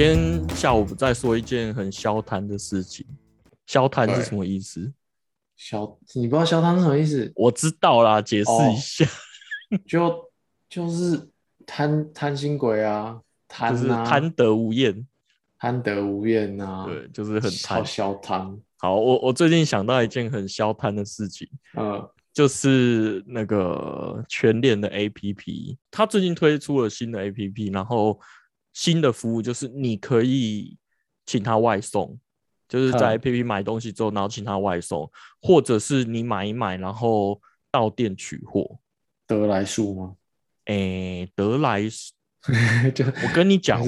今天下午在说一件很消摊的事情。消摊是什么意思？消，你不知道消摊是什么意思？我知道啦，解释哦一下，就就是贪贪心鬼啊，贪就是啊，贪得无厌。贪得无厌啊，对，就是很贪消。消贪，好，我我最近想到一件很消贪的事情，嗯，就是那个全联的 APP，它最近推出了新的 APP，然后新的服务就是你可以请他外送，就是在嗯 APP 买东西之后，然后请他外送，或者是你买一买，然后到店取货。得来速吗？诶，得来 我跟你讲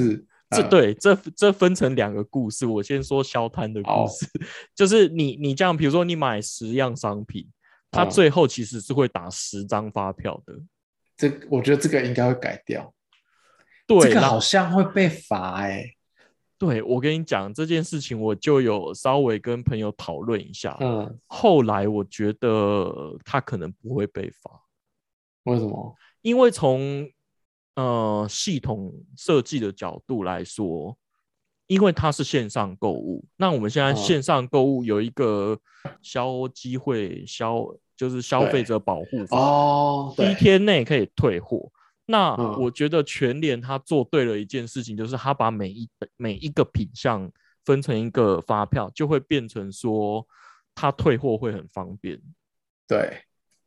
这对这这分成两个故事，我先说消摊的故事，就是你你这样，比如说你买十样商品，它嗯最后其实是会打十张发票的。这，我觉得这个应该会改掉，对，这个好像会被罚哎，对我跟你讲这件事情，我就有稍微跟朋友讨论一下。嗯，后来我觉得他可能不会被罚，为什么？因为从呃系统设计的角度来说，因为它是线上购物，那我们现在嗯线上购物有一个消机会消，就是消费者保护法，哦，一，天内可以退货。那嗯我觉得全联他做对了一件事情，就是他把每一每一个品项分成一个发票，就会变成说他退货会很方便。对，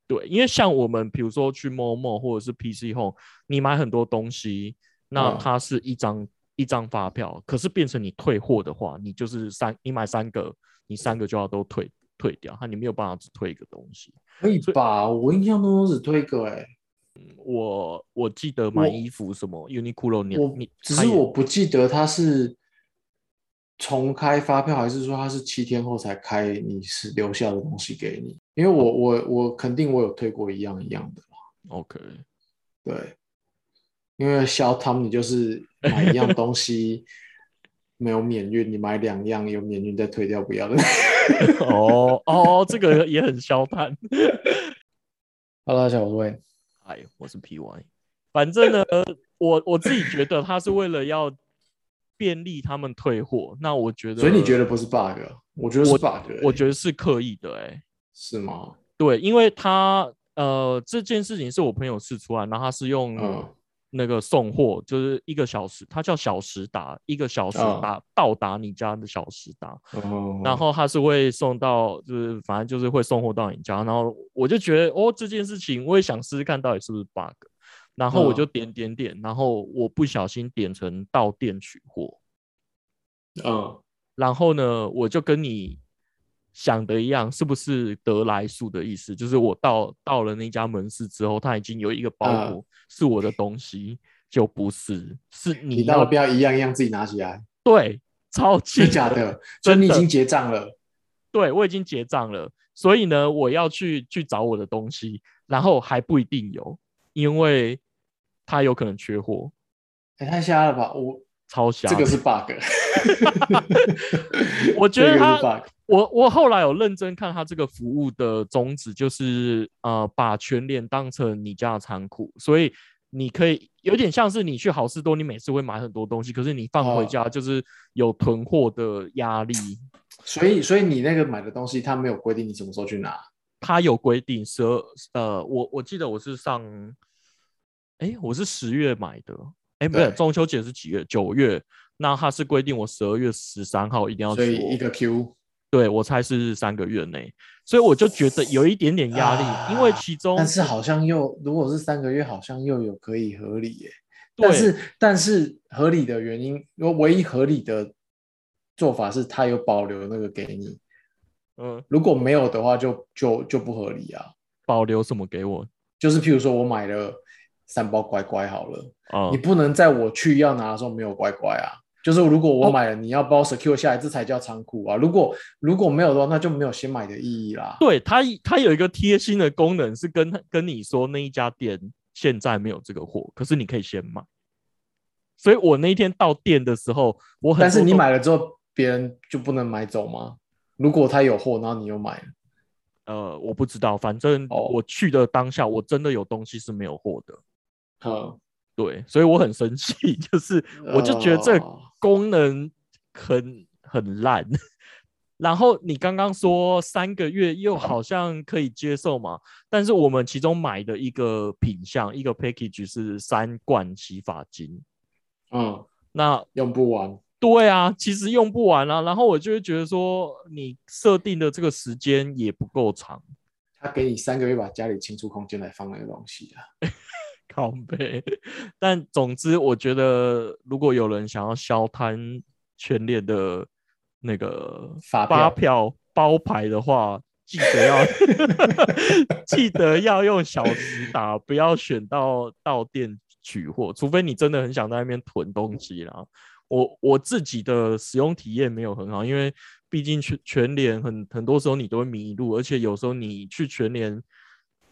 对，因为像我们比如说去 Momo 或者是 PC Home，你买很多东西，那嗯它是一张、一张发票，可是变成你退货的话，你就是三，你买三个，你三个就要都退退掉，那你没有办法只退一个东西。可以吧？我印象中都只退一个哎，我我记得买衣服什么 Uniqlo，你只是我不记得他是重开发票，还是说他是七天后才开，你是留下的东西给你？因为我我我肯定我有退过一样一样的嘛，OK，对，因为消他们你就是买一样东西 没有免运，你买两样有免运再退掉不要的。哦哦，这个也很消摊。Hello，大家好，我是 Wayne。嗨，我是 PY。反正呢，我我自己觉得他是为了要便利他们退货，那我觉得，所以你觉得不是 bug？我觉得是 bug，欸我觉得是刻意的、欸，哎，是吗？对，因为他呃这件事情是我朋友试出来，然后他是用嗯那个送货，就是一个小时，它叫小时达，一个小时嗯达、到达你家的小时达，哦，然后它是会送到，就是反正就是会送货到你家，然后我就觉得哦这件事情我也想试试看到底是不是 bug，然后我就嗯。点点点，然后我不小心点成到店取货，嗯，然后呢我就跟你想的一样，是不是得来速的意思？就是我到到了那家门市之后，它已经有一个包嗯裹是我的东西，就不是，是你你到了不要一样一样自己拿起来，对，超级真的假的？所以你已经结账了。对我已经结账了，所以呢，我要去去找我的东西，然后还不一定有，因为他有可能缺货，哎，太瞎了吧！我超瞎。这个是 bug，我觉得这个他是 bug。我我后来有认真看他这个服务的宗旨，就是呃把全脸当成你家的仓库，所以你可以有点像是你去好事多，你每次会买很多东西，可是你放回哦家就是有囤货的压力。所以，所以你那个买的东西，他没有规定你什么时候去拿。他有规定十二呃，我我记得我是上，哎，我是十月买的，哎，不是对。中秋节是几月？九月，那他是规定我十二月十三号一定要去，所以一个 Q，对我猜是三个月内，所以我就觉得有一点点压力，因为啊其中但是好像又如果是三个月，好像又有可以合理耶。对。但是但是合理的原因，因为唯一合理的做法是他有保留那个给你，嗯。如果没有的话就，就就不合理啊。保留什么给我？就是譬如说我买了三包乖乖好了，啊你？不能在我去要拿的时候没有乖乖啊。就是如果我买了，你要帮我 secure 下来，这才叫仓库啊。如果如果没有的话，那就没有先买的意义啦。对它它有一个贴心的功能是跟跟你说那一家店现在没有这个货，可是你可以先买。所以我那一天到店的时候，我很但是你买了之后，别人就不能买走吗？如果他有货，然后你又买了，呃，我不知道，反正哦我去的当下，我真的有东西是没有货的。嗯，对，所以我很生气，就是我就觉得这哦功能很很烂。然后你刚刚说三个月又好像可以接受嘛，但是我们其中买的一个品相一个 package 是三罐洗发精，嗯，那用不完。对啊，其实用不完啊。然后我就会觉得说，你设定的这个时间也不够长，他给你三个月把家里清出空间来放那个东西啊。靠背。但总之，我觉得如果有人想要消摊全联的那个发发票票包牌的话，记得要 记得要用小时打，不要选到到店取货，除非你真的很想在那边囤东西啦。我我自己的使用体验没有很好，因为毕竟全全联很很多时候你都会迷路，而且有时候你去全联，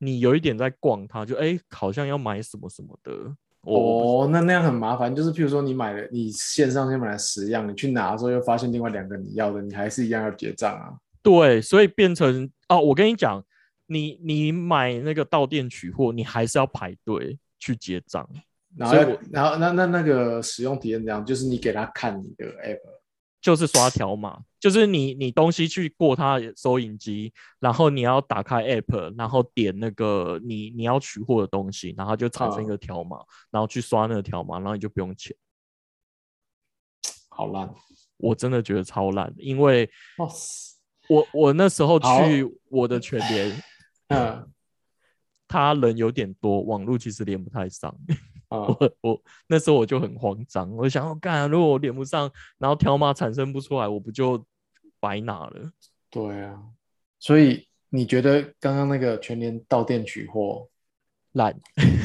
你有一点在逛它，就哎、好像要买什么什么的。哦，那那样很麻烦。就是譬如说你买了，你线上先买了十样，你去拿的时候又发现另外两个你要的，你还是一样要结账啊。对，所以变成哦，我跟你讲，你你买那个到店取货，你还是要排队去结账。然后然后那那那个使用体验这样，就是你给他看你的 app，就是刷条码，就是你你东西去过它的收银机，然后你要打开 app，然后点那个你你要取货的东西，然后就产生一嗯个条码，然后去刷那个条码，然后你就不用钱。好烂。我真的觉得超烂的，因为，我我那时候去我的全联，嗯他人有点多，网络其实连不太上。啊，我我那时候我就很慌张，我想要干、啊，如果我连不上，然后条码产生不出来，我不就白拿了？对啊。所以你觉得刚刚那个全年到店取货烂，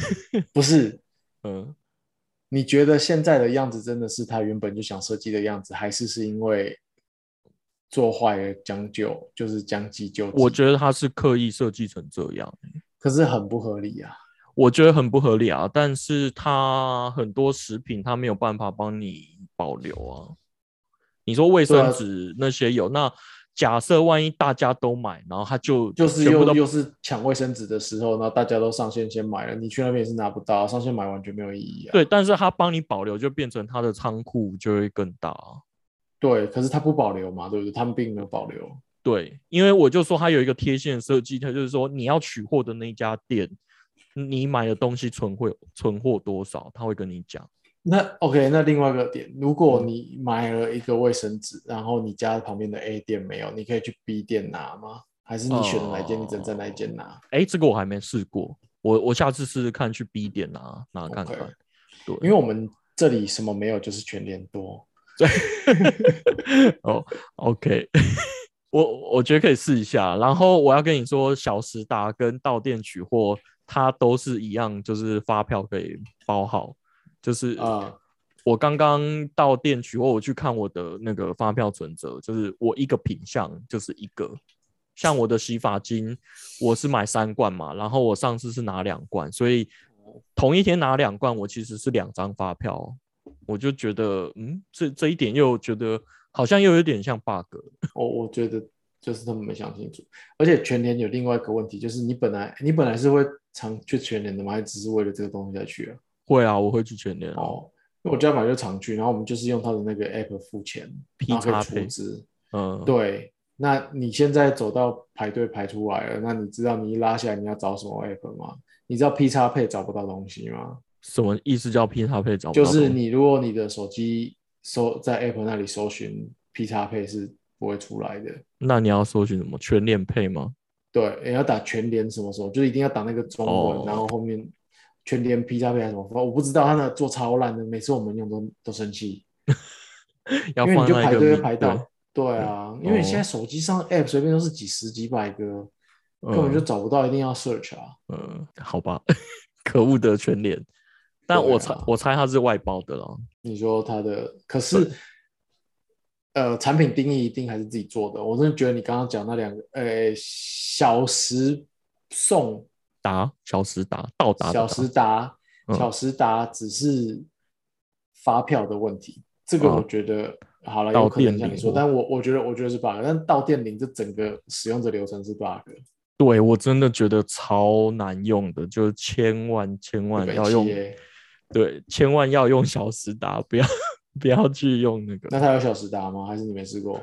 不是？嗯，你觉得现在的样子真的是他原本就想设计的样子，还是是因为做坏了将就，就是将计就计？我觉得他是刻意设计成这样，可是很不合理啊。我觉得很不合理啊。但是他很多食品他没有办法帮你保留啊。你说卫生纸那些有，那假设万一大家都买，然后他就就是又又是抢卫生纸的时候，然后大家都上线先买了，你去那边也是拿不到，上线买完全没有意义啊。对，但是他帮你保留，就变成他的仓库就会更大啊。对，可是他不保留嘛，对不对？他们并没有保留。对，因为我就说它有一个贴线设计，它就是说你要取货的那一家店，你买的东西存货存货多少，他会跟你讲。那 OK，那另外一个点，如果嗯你买了一个卫生纸，然后你家旁边的 A 店没有，你可以去 B 店拿吗？还是你选的哪一间，你只能在那一间拿哎，这个我还没试过，我我下次试试看去 B 店拿拿看看。对，因为我们这里什么没有，就是全联多。哦，OK，我我觉得可以试一下。然后我要跟你说，小时达跟到店取货，它都是一样，就是发票可以包好。就是啊我刚刚到店取货，我去看我的那个发票存折，就是我一个品项就是一个。像我的洗发精，我是买三罐嘛，然后我上次是拿两罐，所以同一天拿两罐，我其实是两张发票。我就觉得，嗯，这这一点又觉得好像又有点像 bug。我我觉得就是他们没想清楚，而且全年有另外一个问题，就是你本来你本来是会常去全年的吗？还只是为了这个东西才去啊？会啊，我会去全年啊。哦，因为我家本来就常去，然后我们就是用他的那个 app 付钱，P 然后可以叉配储值。嗯，对，那你现在走到排队排出来了，那你知道你一拉下来你要找什么 app 吗？你知道 P 叉配找不到东西吗？什么意思叫 P 叉配找不就是到东西你如果你的手机搜在 app 那里搜寻 P 叉配是不会出来的。那你要搜寻什么全联配吗？对，也要打全联什么什么，就一定要打那个中文，哦然后后面全联 P 叉配还是什么，我不知道他那做超烂的，每次我们用都都生气，因为你就排队会排到对，对啊，因为你现在哦手机上 app 随便都是几十几百个，根本就嗯找不到，一定要 search 啊。嗯，好吧，可恶的全联。但我猜、啊我猜它是外包的啦。你说它的，可是呃，产品定义一定还是自己做的。我真的觉得你刚刚讲那两个，呃，小时送、达小时达到达小时达、嗯。小时达只是发票的问题，这个啊我觉得、好了，到有可能像你说，但我我觉得我觉得是 bug，但到店领这整个使用者流程是 bug，对我真的觉得超难用的，就是千万千万要用对，千万要用小时达，不要不要去用那个。那它有小时达吗？还是你没试过？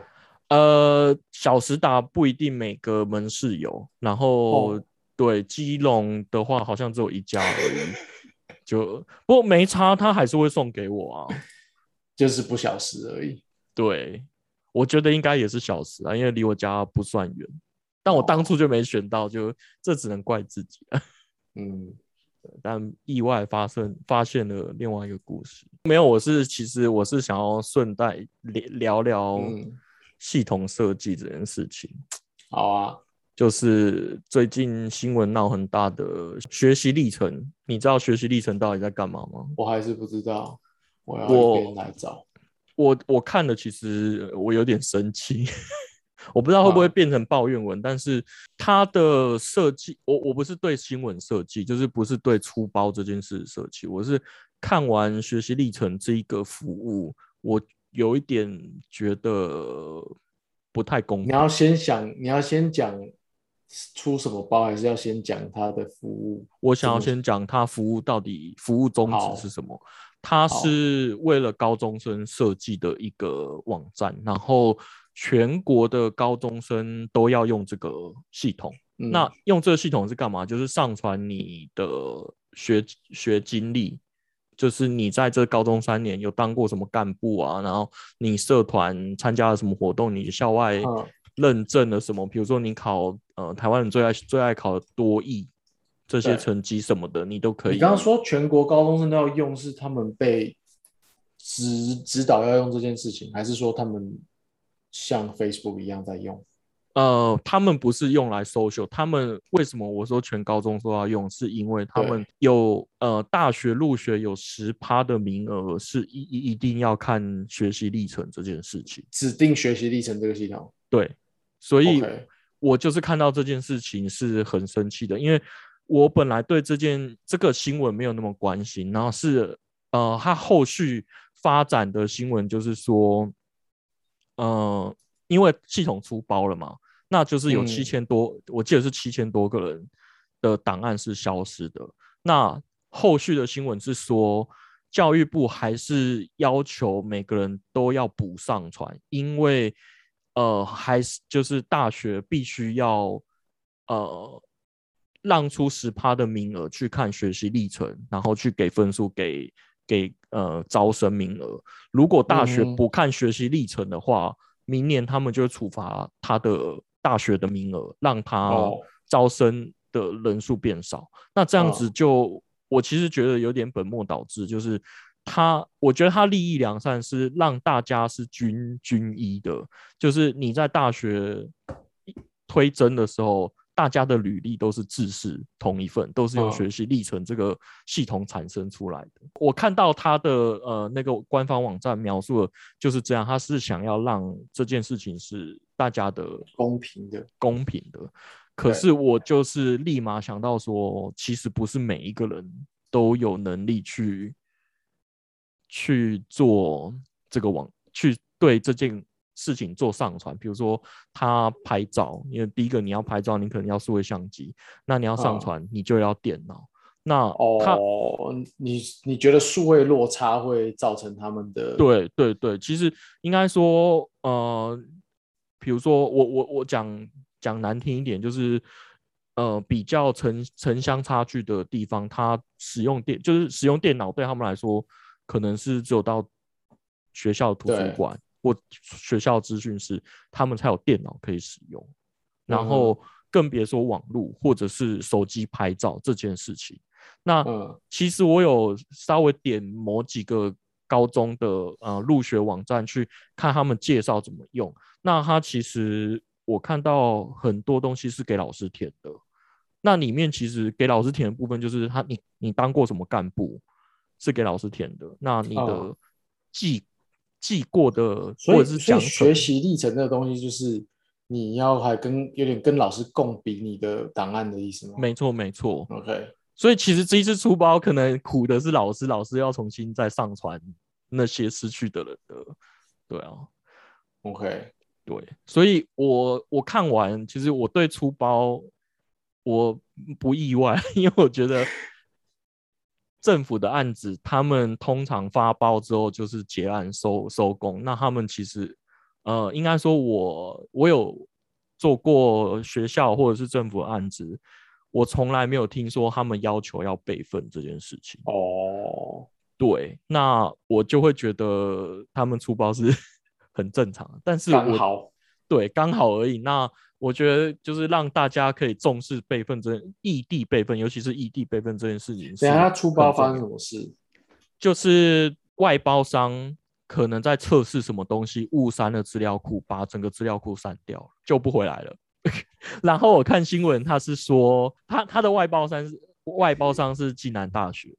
呃，小时达不一定每个门市有，然后、哦对基隆的话，好像只有一家而已。就不过没差，他还是会送给我啊。就是不小时而已。对，我觉得应该也是小时啊，因为离我家不算远。但我当初就没选到，就这只能怪自己了。嗯，但意外发生，发现了另外一个故事。没有，我是其实我是想要顺带聊聊系统设计这件事情。好啊，就是最近新闻闹很大的学习历程，你知道学习历程到底在干嘛吗？我还是不知道，我要我一边来找。我我看了，其实我有点生气，我不知道会不会啊变成抱怨文，但是它的设计，我我不是对新闻设计，就是不是对出包这件事设计，我是看完学习历程这一个服务，我有一点觉得不太公平。你要先想，你要先讲出什么包，还是要先讲它的服务？我想要先讲它服务到底服务宗旨是什么。它好是为了高中生设计的一个网站，然后全国的高中生都要用这个系统。嗯。那用这个系统是干嘛？就是上传你的学学经历，就是你在这高中三年有当过什么干部啊，然后你社团参加了什么活动，你校外嗯。认证了什么，比如说你考呃台湾人最爱最爱考的多艺这些成绩什么的，你都可以。你刚刚说全国高中生都要用，是他们被指指导要用这件事情，还是说他们像 Facebook 一样在用？呃，他们不是用来 social，他们为什么我说全高中都要用？是因为他对们有呃大学入学有十趴的名额是一一一定要看学习历程这件事情。指定学习历程这个系统对，所以我就是看到这件事情是很生气的，因为我本来对这件这个新闻没有那么关心，然后是呃，它后续发展的新闻就是说，呃，因为系统出包了嘛，那就是有嗯七千多，我记得是七千多个人的档案是消失的。那后续的新闻是说，教育部还是要求每个人都要补上传，因为呃，还是就是大学必须要呃让出十趴的名额去看学习历程，然后去给分数给给呃招生名额。如果大学嗯不看学习历程的话，明年他们就会处罚他的大学的名额，让他哦招生的人数变少。那这样子哦就，我其实觉得有点本末倒置，就是他，我觉得他利益良善是让大家是均均一的，就是你在大学推甄的时候，大家的履历都是制式同一份，都是用哦学习历程这个系统产生出来的。我看到他的呃那个官方网站描述的就是这样，他是想要让这件事情是大家的公平的，公平的。可是我就是立马想到说，其实不是每一个人都有能力去去做这个网，去对这件事情做上传。比如说他拍照，因为第一个你要拍照，你可能要数位相机，那你要上嗯传，你就要电脑。那他哦，你你觉得数位落差会造成他们的？对对对，其实应该说，呃，比如说我我我讲讲难听一点，就是呃比较城城乡差距的地方，它使用电就是使用电脑对他们来说，可能是只有到学校图书馆或学校资讯室，他们才有电脑可以使用，然嗯后更别说网络或者是手机拍照这件事情。那嗯其实我有稍微点某几个高中的呃入学网站去看他们介绍怎么用。那它其实我看到很多东西是给老师填的。那里面其实给老师填的部分就是他你你当过什么干部是给老师填的。那你的哦记记过的所以或者是奖所以学，习历程这个东西，就是你要还跟有点跟老师共比你的档案的意思吗？没错没错。OK，所以其实这一次出包可能苦的是老师，老师要重新再上传那些失去的人的，对啊，OK，对，所以我我看完，其实我对出包我不意外，因为我觉得政府的案子，他们通常发包之后就是结案收收工。那他们其实，呃，应该说我我有做过学校或者是政府的案子，我从来没有听说他们要求要备份这件事情。哦，对，那我就会觉得他们出包是 很正常，但是我刚好，对刚好而已。那我觉得就是让大家可以重视备份这异地备份，尤其是异地备份这件事情等下他出包发生什么事？就是外包商可能在测试什么东西，误删了资料库，把整个资料库删掉了，救不回来了。然后我看新闻，他是说他他的外包商是外包商是暨南大学，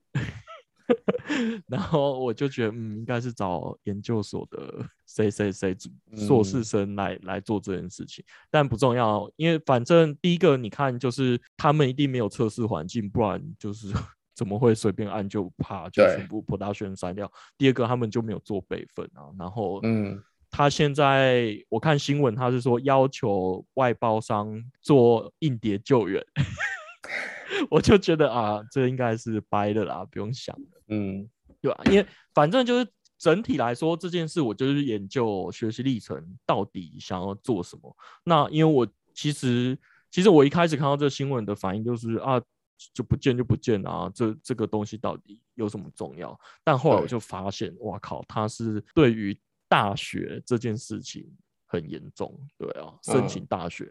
然后我就觉得嗯，应该是找研究所的谁谁谁硕士嗯。生来、来做这件事情，但不重要，因为反正第一个你看就是他们一定没有测试环境，不然就是 怎么会随便按就啪就全部 production 删掉？第二个他们就没有做备份啊，然后嗯，他现在我看新闻，他是说要求外包商做硬碟救援，我就觉得啊，这应该是掰的啦，不用想了，嗯，对吧、因为反正就是整体来说这件事，我就是研究学习历程到底想要做什么。那因为我其实其实我一开始看到这新闻的反应就是啊。就不见就不见啊，这这个东西到底有什么重要？但后来我对就发现，哇靠，它是对于大学这件事情很严重，对啊，申请嗯大学，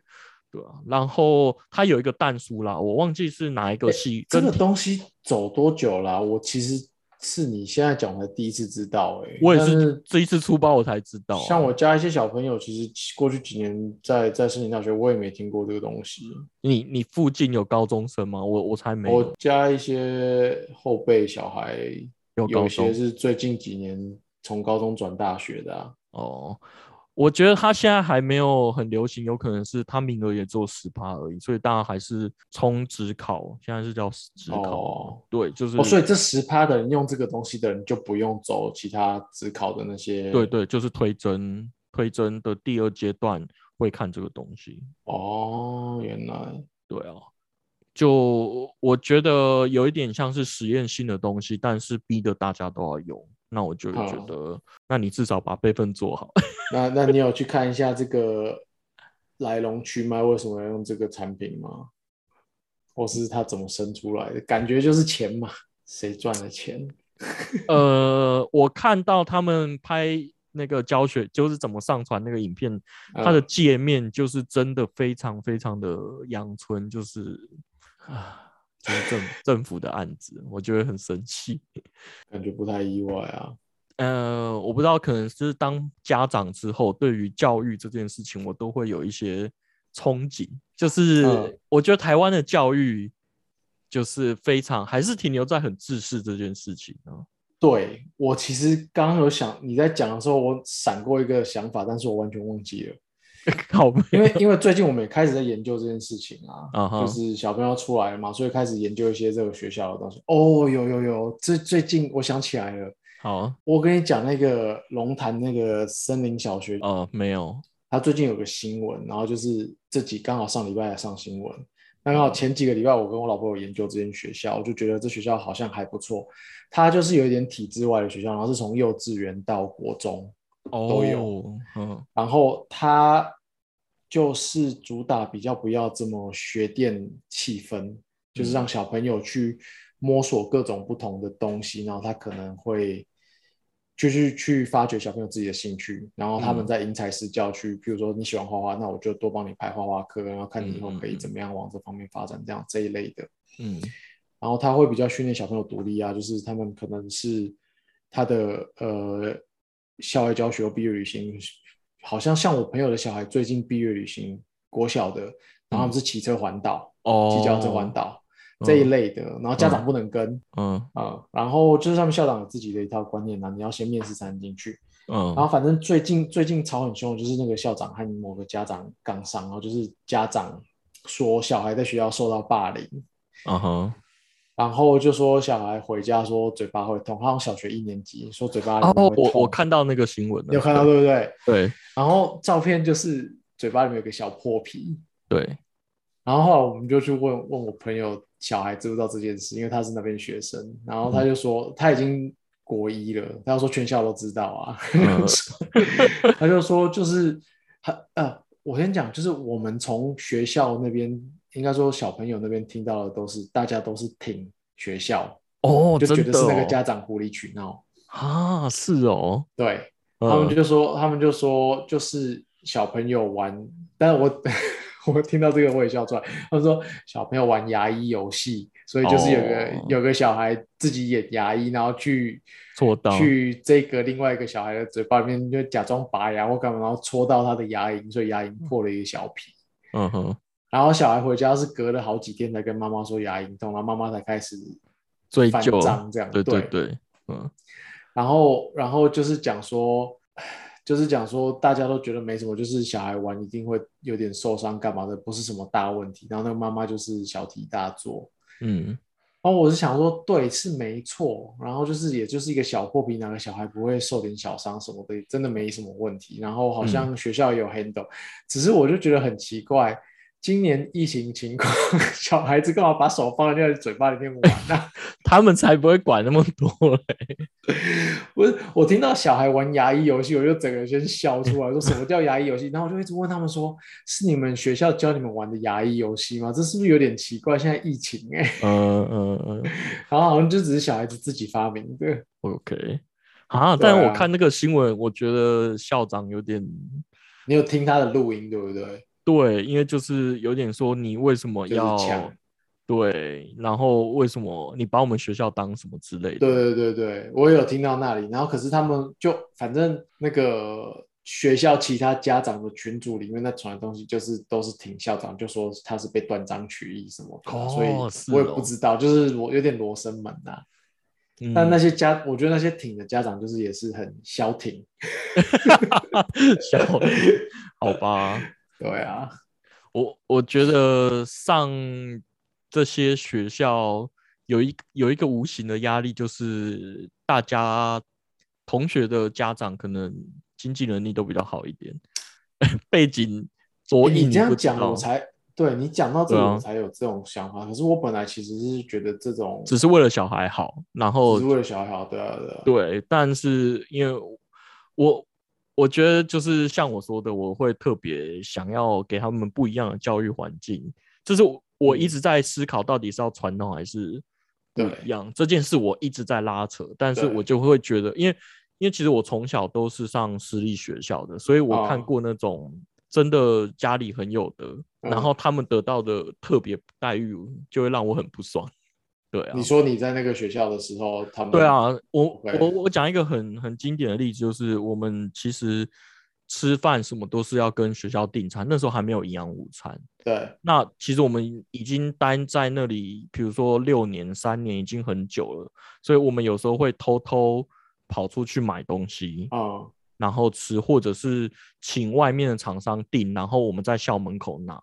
对啊，然后它有一个蛋书啦，我忘记是哪一个系，这个东西走多久啦、我其实是你现在讲的第一次知道、欸，我也是这一次出包我才知道啊、像我家一些小朋友，其实过去几年在在申请大学，我也没听过这个东西。你你附近有高中生吗？我我才没有，我家一些后辈小孩，有有些是最近几年从高中转大学的啊。哦。我觉得他现在还没有很流行，有可能是他名额也只有十趴而已，所以大家还是冲职考，现在是叫职考，哦对，就是、哦，所以这十趴的人用这个东西的人就不用走其他职考的那些。对对，就是推甄推甄的第二阶段会看这个东西。哦，原来对啊，就我觉得有一点像是实验性的东西，但是逼得大家都要用，那我就觉得，那你至少把备份做好。那那你有去看一下这个来龙去脉，为什么要用这个产品吗？或是它怎么生出来的？感觉就是钱嘛，谁赚了钱？呃，我看到他们拍那个教学，就是怎么上传那个影片，它的嗯界面就是真的非常非常的阳春，就是啊，就是政 政府的案子，我觉得很生气。感觉不太意外啊。呃，我不知道，可能是当家长之后，对于教育这件事情，我都会有一些憧憬。就是嗯我觉得台湾的教育就是非常还是停留在很制式这件事情啊。对我其实刚刚有想你在讲的时候，我闪过一个想法，但是我完全忘记了。靠背，因为因为最近我们也开始在研究这件事情啊就是小朋友出来了嘛，所以开始研究一些这个学校的东西。哦，有有有，最最近我想起来了，好，我跟你讲那个龙潭那个森林小学，哦，没有，他最近有个新闻，然后就是这几刚好上礼拜才上新闻。那刚好前几个礼拜，我跟我老婆有研究这间学校，我就觉得这学校好像还不错。它就是有一点体制外的学校，然后是从幼稚园到国中，都有。哦，嗯。然后它就是主打比较不要这么学电气氛，就是让小朋友去摸索各种不同的东西，然后他可能会就是去发掘小朋友自己的兴趣，然后他们嗯。再因材施教去，比如说你喜欢画画，那我就多帮你排画画课，然后看你以后可以怎么样往这方面发展，这样这一类的。嗯。然后他会比较训练小朋友独立啊，就是他们可能是他的呃校外教学或毕业旅行，好像像我朋友的小孩最近毕业旅行，国小的，然后他们是骑车环岛，哦，骑脚踏车环岛、嗯这一类的，然后家长不能跟嗯。啊、然后就是他们校长有自己的一套观念啊，你要先面试才能进去。嗯。然嗯后反正最近最近吵很凶，就是那个校长和某个家长杠上，然后就是家长说小孩在学校受到霸凌。嗯哼，然后就说小孩回家说嘴巴会痛，好像小学一年级说嘴巴里面哦，会痛。我我看到那个新闻有看到对不对？对然后照片就是嘴巴里面有个小破皮，对，然后后来我们就去问问我朋友小孩知不知道这件事，因为他是那边学生，然后他就说他已经国一了，他说全校都知道啊，他就说就是他呃，我先讲，就是我们从学校那边，应该说小朋友那边听到的都是大家都是挺学校哦，就觉得是那个家家长无理取闹，啊，是哦，对。嗯他们就说，他们就说，就是小朋友玩，但是我 我听到这个我也笑出来。他们说小朋友玩牙医游戏，所以就是有个、哦有个小孩自己演牙医，然后去戳到去这个另外一个小孩的嘴巴里面，就假装拔牙或干嘛，然后戳到他的牙龈，所以牙龈破了一个小皮。嗯哼，然后小孩回家是隔了好几天才跟妈妈说牙龈痛，然后妈妈才开始翻追究账这样。对对对，嗯然后，然后就是讲说，就是讲说，大家都觉得没什么，就是小孩玩一定会有点受伤干嘛的，不是什么大问题。然后那个妈妈就是小题大做。嗯，然后我是想说，对，是没错。然后就是，也就是一个小破皮，哪个小孩不会受点小伤什么的，真的没什么问题。然后好像学校也有 handle，、只是我就觉得很奇怪，今年疫情情况，小孩子干嘛把手放在那个嘴巴里面玩呢、他们才不会管那么多嘞。不是，我听到小孩玩牙医游戏，我就整个先笑出来，说什么叫牙医游戏？然后我就一直问他们说，是你们学校教你们玩的牙医游戏吗？这是不是有点奇怪？现在疫情哎、嗯嗯嗯然后好像就只是小孩子自己发明的。，OK。啊但是我看那个新闻，我觉得校长有点你有听他的录音对不对？对，因为就是有点说你为什么就是要抢对，然后为什么你把我们学校当什么之类的？对对对对，我有听到那里。然后可是他们就反正那个学校其他家长的群组里面那传的东西，就是都是挺校长就说他是被断章取义什么的，哦所以我也哦不知道，就是我有点罗生门呐、嗯，但那些家，我觉得那些挺的家长就是也是很消停，消好吧，对啊，我我觉得上这些学校有一有一个无形的压力，就是大家同学的家长可能经济能力都比较好一点，背景着欸你这样讲，我才对你讲到这个，对啊我才有这种想法。可是我本来其实是觉得这种只是为了小孩好，然后只是为了小孩好，对啊，对啊，对，但是因为我我觉得就是像我说的，我会特别想要给他们不一样的教育环境，就是我我一嗯。直在思考，到底是要传统还是不一样这件事，我一直在拉扯，但是我就会觉得，因为因为其实我从小都是上私立学校的，所以我看哦。过那种真的家里很有的，然嗯。后他们得到的特别待遇，就会让我很不爽。对啊，你说你在那个学校的时候，他们对，啊，我我我讲一个很很经典的例子，就是我们其实吃饭什么都是要跟学校订餐，那时候还没有营养午餐。对，那其实我们已经待在那里，比如说六年、三年，已经很久了，所以我们有时候会偷偷跑出去买东西，嗯，然后吃，或者是请外面的厂商订，然后我们在校门口拿。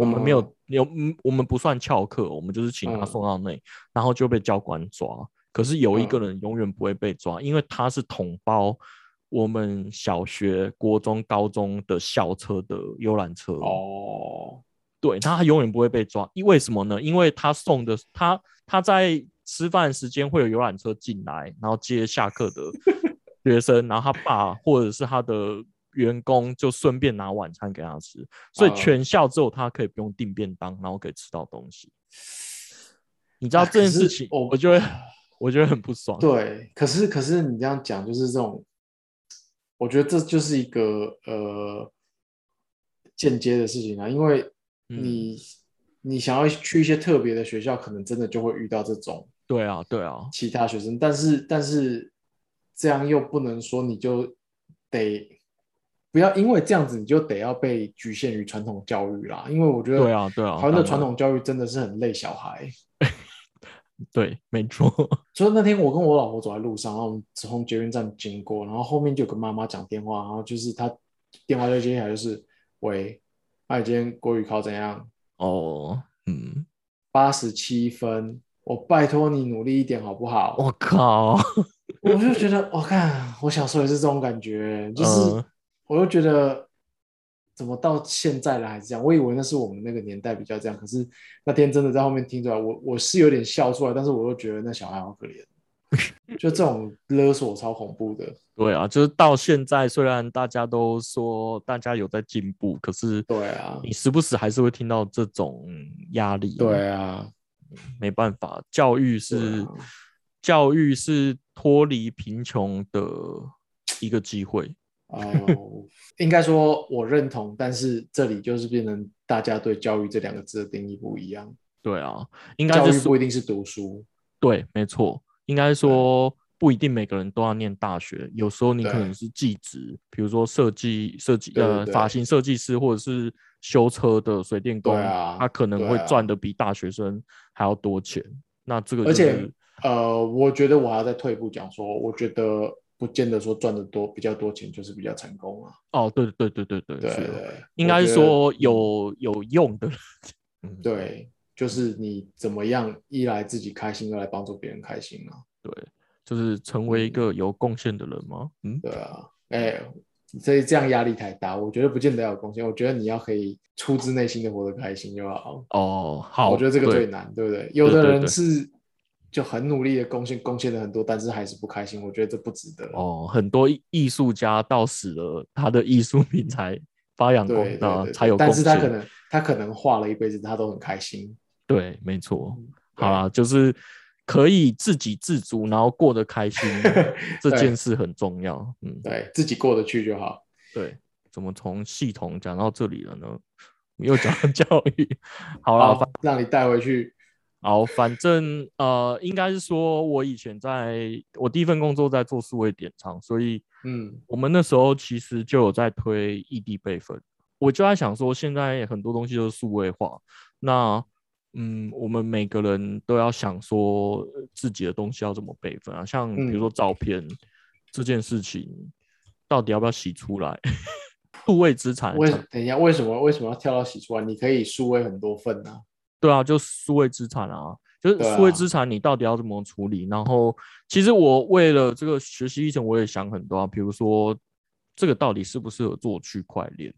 我们没有嗯有，嗯我们不算翘课，我们就是请他嗯送到那里，然后就被教官抓。可是有一个嗯人永远不会被抓，因为他是统包我们小学、国中、高中的校车的游览车。哦，对，那他永远不会被抓，因为什么呢？因为他送的他他在吃饭时间会有游览车进来，然后接下课的 学生，然后他爸或者是他的员工就顺便拿晚餐给他吃，所以嗯全校只有他可以不用订便当，然后可以吃到东西。你知道啊这件事情，我我就会我觉得很不爽。对，可是可是你这样讲，就是这种，我觉得这就是一个呃间接的事情啊，因为嗯你、你想要去一些特别的学校，可能真的就会遇到这种对啊，对啊，其他学生，但是但是这样又不能说你就得不要因为这样子你就得要被局限于传统教育啦，因为我觉得对啊对啊台湾的传统教育真的是很累小孩。对，没错。所以那天我跟我老婆走在路上，然后我们从捷运站经过，然后后面就有个妈妈讲电话，然后就是她电话就接起来就是喂，那你今天国语考怎样？哦，嗯，八十七分，我拜托你努力一点好不好？我靠，我就觉得，我看我小时候也是这种感觉，就是嗯我又觉得怎么到现在了还是这样？我以为那是我们那个年代比较这样，可是那天真的在后面听出来，我我是有点笑出来，但是我又觉得那小孩好可怜，就这种勒索超恐怖的。对啊，就是到现在，虽然大家都说大家有在进步，可是对啊，你时不时还是会听到这种压力。对啊，没办法，教育是、啊教育是脱离贫穷的一个机会。哎呦，应该说我认同，但是这里就是变成大家对教育这两个字的定义不一样。对啊，应该教育是不一定是读书，对，没错，应该说不一定每个人都要念大学，有时候你可能是技职，比如说设计设计呃发型设计师或者是修车的水电工，啊他可能会赚的比大学生还要多钱。那这个、就而且、呃，我觉得我还要再退一步讲说，我觉得不见得说赚的多比较多钱就是比较成功啊。哦，对对对对对，对对，应该是说有有用的对，就是你怎么样，一来自己开心，二来帮助别人开心啊。对，就是成为一嗯个有贡献的人吗？嗯，对啊，哎、所以这样压力太大，我觉得不见得要有贡献，我觉得你要可以出自内心的活得开心就好。哦，好，我觉得这个最难，对不对？有的人是就很努力的贡献，贡献了很多，但是还是不开心，我觉得这不值得。哦，很多艺艺术家到死了，他的艺术品才发扬光大，才有贡但是他可。能他可能画了一辈子，他都很开心。对，没错。对好啦，就是可以自给自足，然后过得开心，这件事很重要。嗯，对自己过得去就好。对。怎么从系统讲到这里了呢？又讲到教育。好了，让你带回去。好，反正呃，应该是说，我以前在我第一份工作在做数位典藏，所以嗯，我们那时候其实就有在推异地备份。我就在想说，现在很多东西都是数位化，那嗯，我们每个人都要想说呃自己的东西要怎么备份啊，像比如说照片、这件事情，到底要不要洗出来？数位资产为等一下，为什么为什么要跳到洗出来？你可以数位很多份啊。对啊，就数位资产啊，就是数位资产，你到底要怎么处理？然后，其实我为了这个学习历程，我也想很多啊，比如说这个到底适不适合做区块链？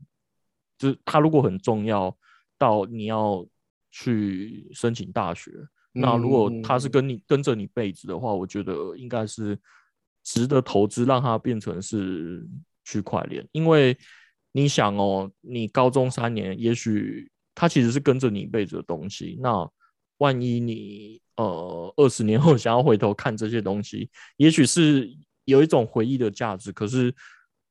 就是它如果很重要到你要去申请大学，那如果它是嗯跟你跟着你辈子的话，我觉得应该是值得投资，让它变成是区块链。因为你想哦，你高中三年，也许它其实是跟着你一辈子的东西。那万一你呃二十年后想要回头看这些东西，也许是有一种回忆的价值，可是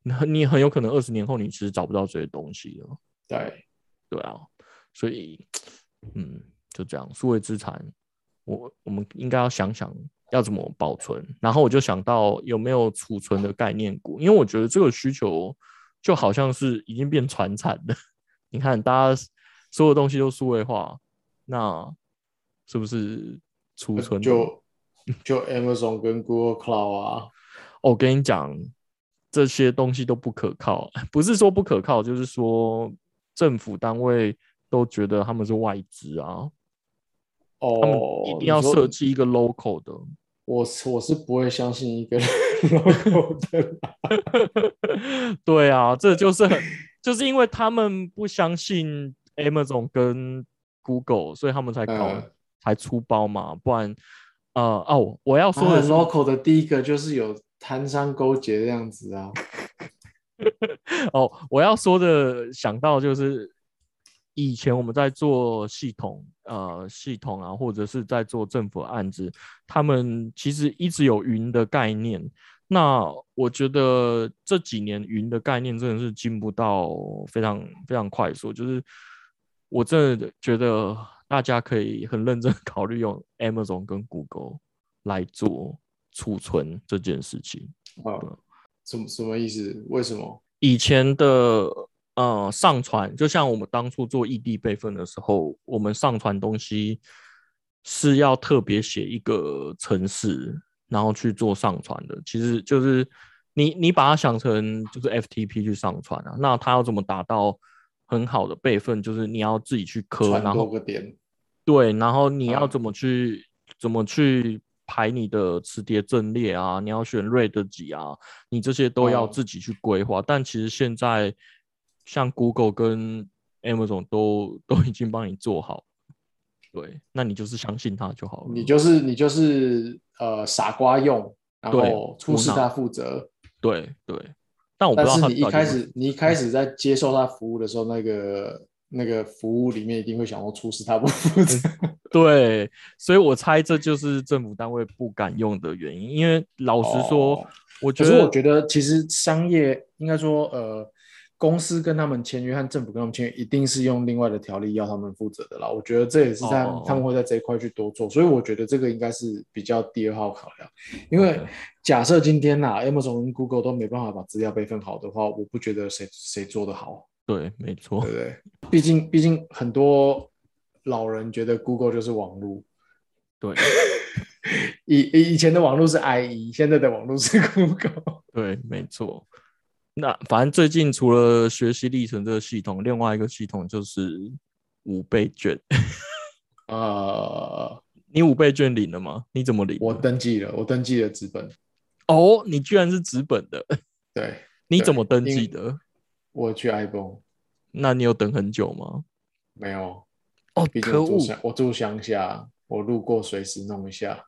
你很你很有可能二十年后你其实找不到这些东西了。对，对啊，所以嗯，就这样，数位资产，我我们应该要想想要怎么保存。然后我就想到有没有储存的概念股，因为我觉得这个需求就好像是已经变传产的。你看，大家所有东西都数位化，那是不是储存就 就 Amazon 跟 Google Cloud 啊，哦我跟你讲，这些东西都不可靠，不是说不可靠，就是说政府单位都觉得他们是外资啊，他们哦，一定要设计一个 local 的。我是我是不会相信一个 local 的啦。对啊，这就是很，就是因为他们不相信 Amazon 跟 Google，所以他们才搞、嗯才出包嘛，不然呃哦，我要说说的，local 的第一个就是有摊商勾结这样子啊。哦，我要说的想到就是以前我们在做系统呃系统啊，或者是在做政府案子，他们其实一直有云的概念。那我觉得这几年云的概念真的是进步到非常非常快速，就是我真的觉得大家可以很认真考虑用 Amazon 跟 Google 来做储存这件事情。啊，什么什么意思？为什么？以前的呃上传，就像我们当初做异地备份的时候，我们上传东西是要特别写一个程式，然后去做上传的。其实就是你你把它想成就是 FTP 去上传啊，那它要怎么达到很好的备份？就是你要自己去磕，然后多个点？对，然后你要嗯怎么去、怎么去排你的磁碟阵列啊？你要选 RAID 几啊？你这些都要嗯自己去规划。但其实现在像 Google 跟 Amazon 都 都已经帮你做好，对，那你就是相信它就好了。你就是你就是呃傻瓜用，然后出事他负责。对对，但我不知道你一开始你一开始在接受他服务的时候，那个那个服务里面一定会想说出事他不负责。对，所以我猜这就是政府单位不敢用的原因。因为老实说，哦我觉得我觉得其实商业应该说呃。公司跟他们签约和政府跟他们签约，一定是用另外的条例要他们负责的啦。我觉得这也是在、哦他们会在这一块去多做，所以我觉得这个应该是比较第二号考量。因为假设今天呐、Amazon 跟 Google 都没办法把资料备份好的话，我不觉得谁谁做得好，对，没错对，不对？毕竟毕竟很多老人觉得 Google 就是网络，对 以以以前的网络是 IE，现在的网络是 Google。对，没错。那反正最近除了学习历程这个系统，另外一个系统就是五倍券。呃，你五倍券领了吗？你怎么领？我登记了，我登记了纸本，哦，你居然是纸本的，对，你怎么登记的？我去 iPhone 那你有等很久吗？没有，哦，可恶！我，我住乡下，我路过随时弄一下。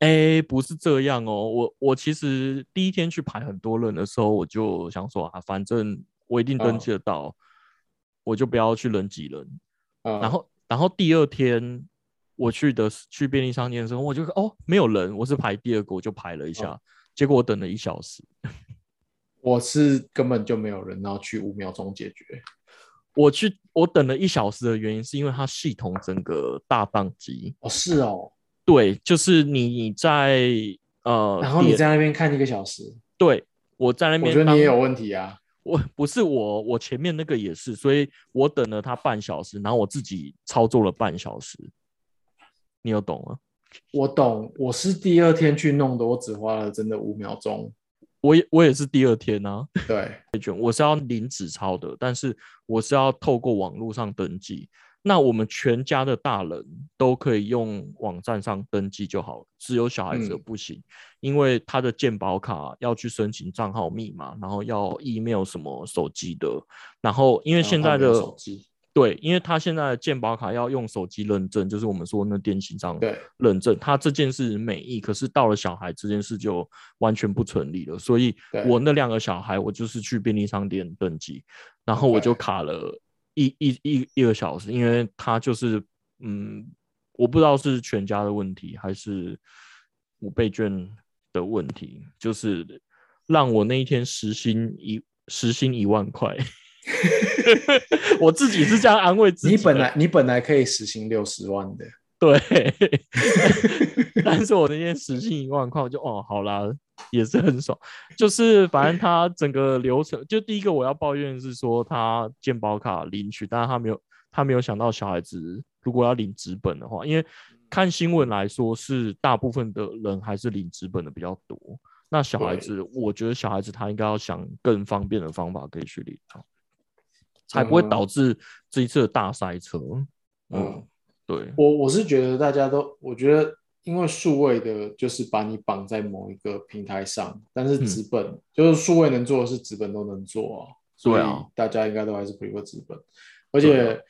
哎，不是这样哦，我我其实第一天去排很多人的时候，我就想说啊，反正我一定登记得到，我就不要去人挤人。嗯，然后，然后第二天我去的去便利商店的时候，我就哦没有人，我是排第二个，我就排了一下，结果我等了一小时。我是根本就没有人，然后去五秒钟解决。我去我等了一小时的原因是因为它系统整个大宕机。哦，是哦，对，就是你在呃，然后你在那边看一个小时，对我在那我边，我觉得你也有问题啊。我不是我，我前面那个也是，所以我等了他半小时，然后我自己操作了半小时。你有懂吗？我懂，我是第二天去弄的，我只花了真的五秒钟。我也我也是第二天啊，对，我是要领纸钞的，但是我是要透过网络上登记。那我们全家的大人都可以用网站上登记就好了，只有小孩子不行，因为他的健保卡要去申请账号密码，然后要 email 什么手机的，然后因为现在的手机，对，因为他现在的健保卡要用手机认证，就是我们说那电信上对，认证，他这件事美意，可是到了小孩这件事就完全不成立了。所以我那两个小孩，我就是去便利商店登记，然后我就卡了一一一一个小时，因为他就是嗯，我不知道是全家的问题还是五倍券的问题，就是让我那一天时薪一时薪一万块。我自己是这样安慰自己。你本来你本来可以实行六十万的，对，但是我那天时薪一万块，我就哦，好啦，也是很爽。就是反正他整个流程，就第一个我要抱怨的是说他健保卡领取，但是他没有他没有想到小孩子如果要领纸本的话，因为看新闻来说是大部分的人还是领纸本的比较多。那小孩子，我觉得小孩子他应该要想更方便的方法可以去领到，才不会导致这一次的大塞车。嗯嗯，对，我我是觉得大家都，我觉得因为数位的，就是把你绑在某一个平台上，但是嗯。纸本、就是数位能做的事，纸本都能做啊，所以大家应该都还是 prefer 纸本，而且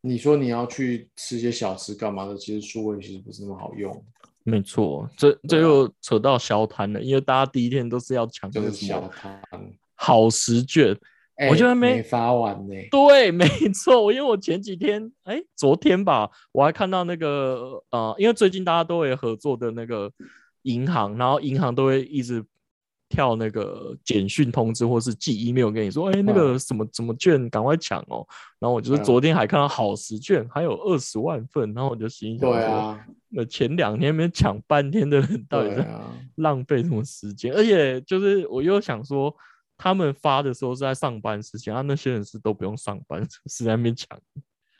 你说你要去吃些小吃干嘛的，其实数位其实不是那么好用，没错，这这又扯到小摊了，因为大家第一天都是要抢那就是小个什么摊，好食券。哎我觉得没没发完呢、对，没错，因为我前几天，哎，昨天吧，我还看到那个呃，因为最近大家都会合作的那个银行，然后银行都会一直跳那个简讯通知或是寄 email 跟你说，哎，那个什么什么券赶快抢哦。然后我就是嗯昨天还看到好时券还有二十万份，然后我就心想说，对啊，那前两天没抢半天的人到底在对啊，浪费什么时间？而且就是我又想说，他们发的时候是在上班时间，啊，那些人是都不用上班，是在那边抢，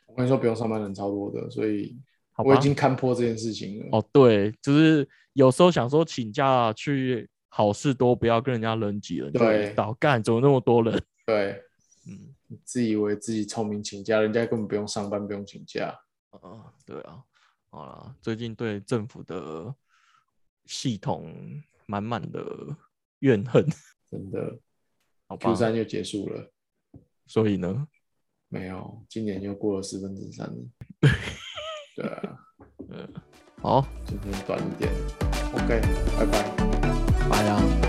我跟你说不用上班人超多的，所以？我已经看破这件事情了。哦，对，就是有时候想说请假去好事多，不要跟人家人挤人，就对倒干怎么那么多人？对，嗯自以为自己聪明请假，人家根本不用上班，不用请假。啊，对啊，好了，最近对政府的系统满满的怨恨，真的好吧，Q？三就结束了。所以呢，没有，今年又过了四分之三了。对啊，嗯好，今天短一点。OK，拜拜。